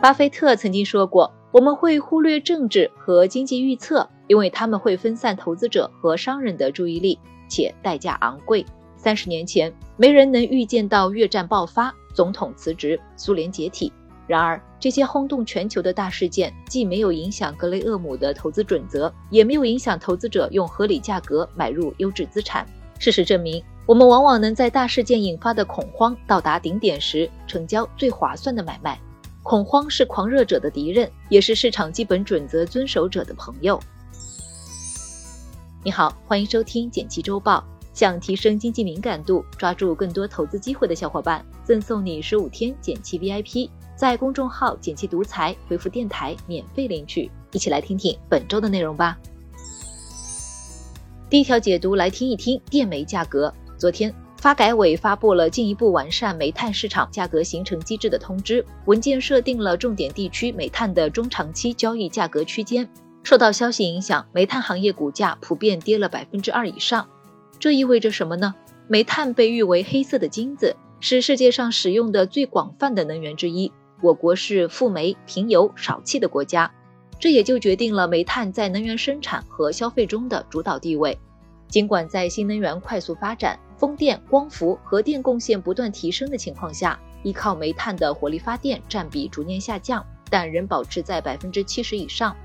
巴菲特曾经说过：“我们会忽略政治和经济预测，因为他们会分散投资者和商人的注意力，且代价昂贵。”三十年前，没人能预见到越战爆发、总统辞职、苏联解体。然而，这些轰动全球的大事件，既没有影响格雷厄姆的投资准则，也没有影响投资者用合理价格买入优质资产。事实证明，我们往往能在大事件引发的恐慌到达顶点时，成交最划算的买卖。恐慌是狂热者的敌人，也是市场基本准则遵守者的朋友。你好，欢迎收听简七周报。想提升经济敏感度，抓住更多投资机会的小伙伴，赠送你十五天简七 VIP，在公众号“简七独裁回复“电台”免费领取。一起来听听本周的内容吧。第一条解读来听一听电煤价格。昨天。发改委发布了进一步完善煤炭市场价格形成机制的通知，文件设定了重点地区煤炭的中长期交易价格区间。受到消息影响，煤炭行业股价普遍跌了百分之二以上。这意味着什么呢？煤炭被誉为“黑色的金子”，是世界上使用的最广泛的能源之一。我国是富煤贫油少气的国家，这也就决定了煤炭在能源生产和消费中的主导地位。尽管在新能源快速发展，风电、光伏、核电贡献不断提升的情况下，依靠煤炭的火力发电占比逐年下降，但仍保持在百分之七十以上。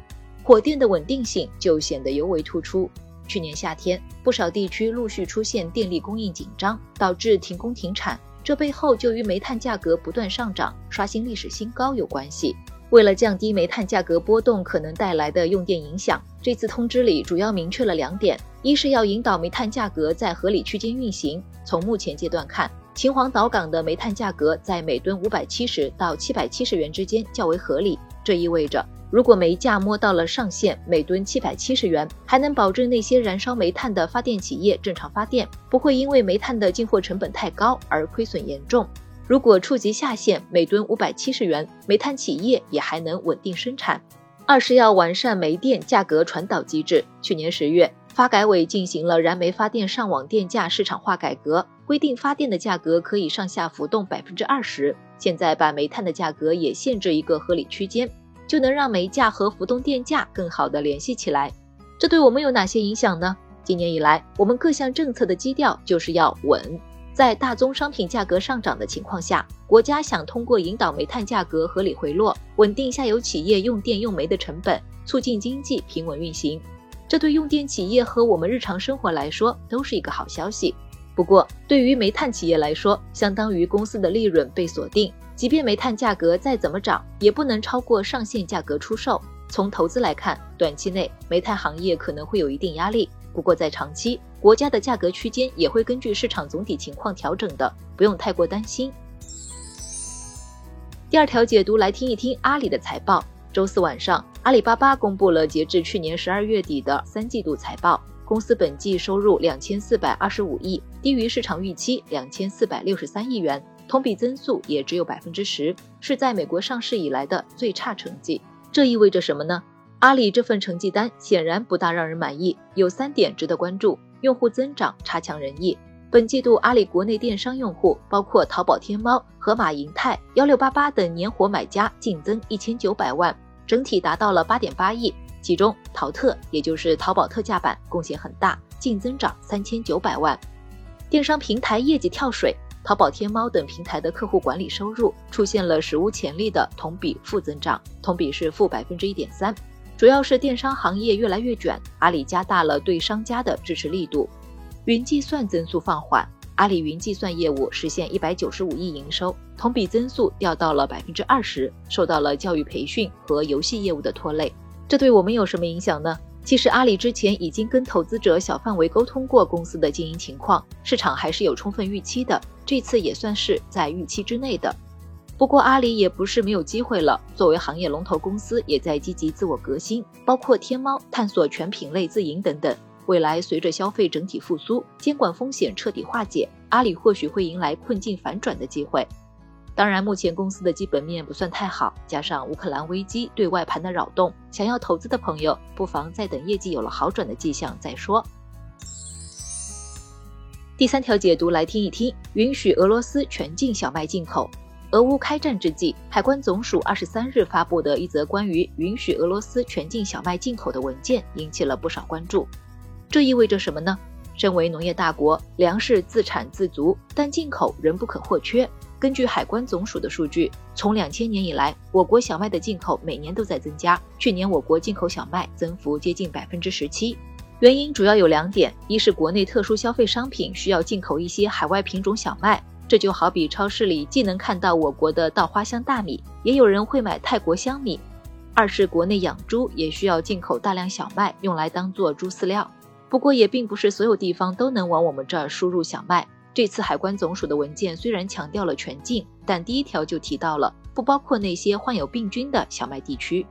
火电的稳定性就显得尤为突出。去年夏天，不少地区陆续出现电力供应紧张，导致停工停产，这背后就与煤炭价格不断上涨、刷新历史新高有关系。为了降低煤炭价格波动可能带来的用电影响，这次通知里主要明确了两点：一是要引导煤炭价格在合理区间运行。从目前阶段看，秦皇岛港的煤炭价格在每吨五百七十到七百七十元之间较为合理。这意味着，如果煤价摸到了上限，每吨七百七十元，还能保证那些燃烧煤炭的发电企业正常发电，不会因为煤炭的进货成本太高而亏损严重。如果触及下限每吨五百七十元，煤炭企业也还能稳定生产。二是要完善煤电价格传导机制。去年十月，发改委进行了燃煤发电上网电价市场化改革，规定发电的价格可以上下浮动百分之二十。现在把煤炭的价格也限制一个合理区间，就能让煤价和浮动电价更好的联系起来。这对我们有哪些影响呢？今年以来，我们各项政策的基调就是要稳。在大宗商品价格上涨的情况下，国家想通过引导煤炭价格合理回落，稳定下游企业用电用煤的成本，促进经济平稳运行。这对用电企业和我们日常生活来说都是一个好消息。不过，对于煤炭企业来说，相当于公司的利润被锁定，即便煤炭价格再怎么涨，也不能超过上限价格出售。从投资来看，短期内煤炭行业可能会有一定压力。不过在长期，国家的价格区间也会根据市场总体情况调整的，不用太过担心。第二条解读来听一听阿里的财报。周四晚上，阿里巴巴公布了截至去年十二月底的三季度财报，公司本季收入两千四百二十五亿，低于市场预期两千四百六十三亿元，同比增速也只有百分之十，是在美国上市以来的最差成绩。这意味着什么呢？阿里这份成绩单显然不大让人满意，有三点值得关注：用户增长差强人意。本季度阿里国内电商用户，包括淘宝天猫、盒马银泰、幺六八八等年活买家净增一千九百万，整体达到了八点八亿。其中淘特，也就是淘宝特价版贡献很大，净增长三千九百万。电商平台业绩跳水，淘宝天猫等平台的客户管理收入出现了史无前例的同比负增长，同比是负百分之一点三。主要是电商行业越来越卷，阿里加大了对商家的支持力度。云计算增速放缓，阿里云计算业务实现一百九十五亿营收，同比增速掉到了百分之二十，受到了教育培训和游戏业务的拖累。这对我们有什么影响呢？其实阿里之前已经跟投资者小范围沟通过公司的经营情况，市场还是有充分预期的，这次也算是在预期之内的。不过，阿里也不是没有机会了。作为行业龙头公司，也在积极自我革新，包括天猫探索全品类自营等等。未来随着消费整体复苏，监管风险彻底化解，阿里或许会迎来困境反转的机会。当然，目前公司的基本面不算太好，加上乌克兰危机对外盘的扰动，想要投资的朋友不妨再等业绩有了好转的迹象再说。第三条解读来听一听，允许俄罗斯全境小麦进口。俄乌开战之际，海关总署二十三日发布的一则关于允许俄罗斯全境小麦进口的文件引起了不少关注。这意味着什么呢？身为农业大国，粮食自产自足，但进口仍不可或缺。根据海关总署的数据，从两千年以来，我国小麦的进口每年都在增加。去年我国进口小麦增幅接近百分之十七，原因主要有两点：一是国内特殊消费商品需要进口一些海外品种小麦，这就好比超市里既能看到我国的稻花香大米，也有人会买泰国香米；二是国内养猪也需要进口大量小麦，用来当做猪饲料。不过也并不是所有地方都能往我们这儿输入小麦。这次海关总署的文件虽然强调了全境，但第一条就提到了不包括那些患有病菌的小麦地区。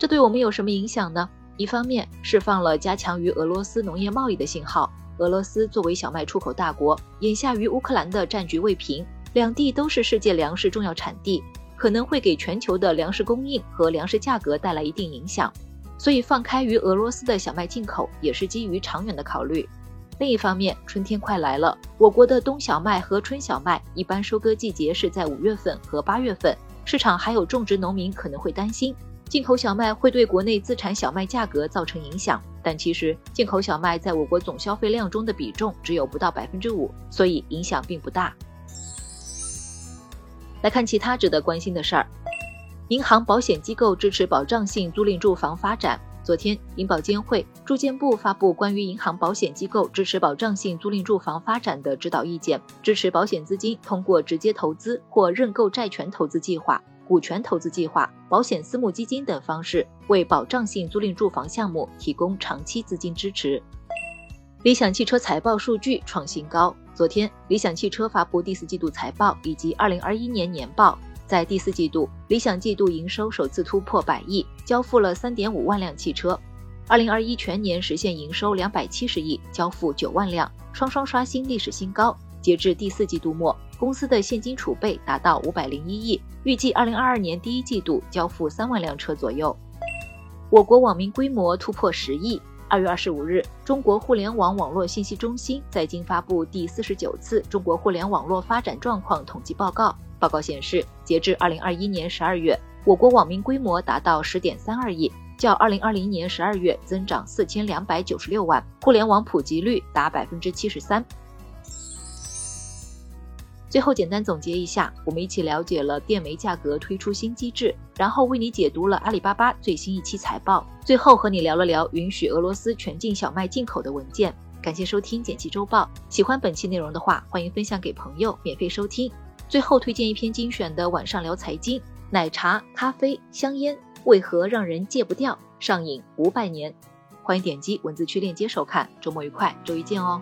这对我们有什么影响呢？一方面释放了加强与俄罗斯农业贸易的信号。俄罗斯作为小麦出口大国，眼下与乌克兰的战局未平，两地都是世界粮食重要产地，可能会给全球的粮食供应和粮食价格带来一定影响。所以放开与俄罗斯的小麦进口，也是基于长远的考虑。另一方面，春天快来了，我国的冬小麦和春小麦一般收割季节是在五月份和八月份，市场还有种植农民可能会担心进口小麦会对国内自产小麦价格造成影响，但其实进口小麦在我国总消费量中的比重只有不到百分之五，所以影响并不大。来看其他值得关心的事儿，银行保险机构支持保障性租赁住房发展。昨天，银保监会、住建部发布关于银行保险机构支持保障性租赁住房发展的指导意见，支持保险资金通过直接投资或认购债权投资计划、股权投资计划、保险私募基金等方式，为保障性租赁住房项目提供长期资金支持。理想汽车财报数据创新高，昨天，理想汽车发布第四季度财报以及二零二一年年报。在第四季度，理想季度营收首次突破百亿，交付了三点五万辆汽车。二零二一全年实现营收两百七十亿，交付九万辆，双双刷新历史新高。截至第四季度末，公司的现金储备达到五百零一亿，预计二零二二年第一季度交付三万辆车左右。我国网民规模突破十亿。二月二十五日，中国互联网网络信息中心在京发布第四十九次中国互联网络发展状况统计报告。报告显示，截至二零二一年十二月，我国网民规模达到十点三二亿，较二零二零年十二月增长四千两百九十六万，互联网普及率达百分之七十三。最后简单总结一下，我们一起了解了电煤价格推出新机制，然后为你解读了阿里巴巴最新一期财报，最后和你聊了聊允许俄罗斯全境小麦进口的文件。感谢收听《简七周报》，喜欢本期内容的话，欢迎分享给朋友，免费收听。最后推荐一篇精选的晚上聊财经：奶茶、咖啡、香烟为何让人戒不掉？上瘾五百年。欢迎点击文字区链接收看。周末愉快，周一见哦。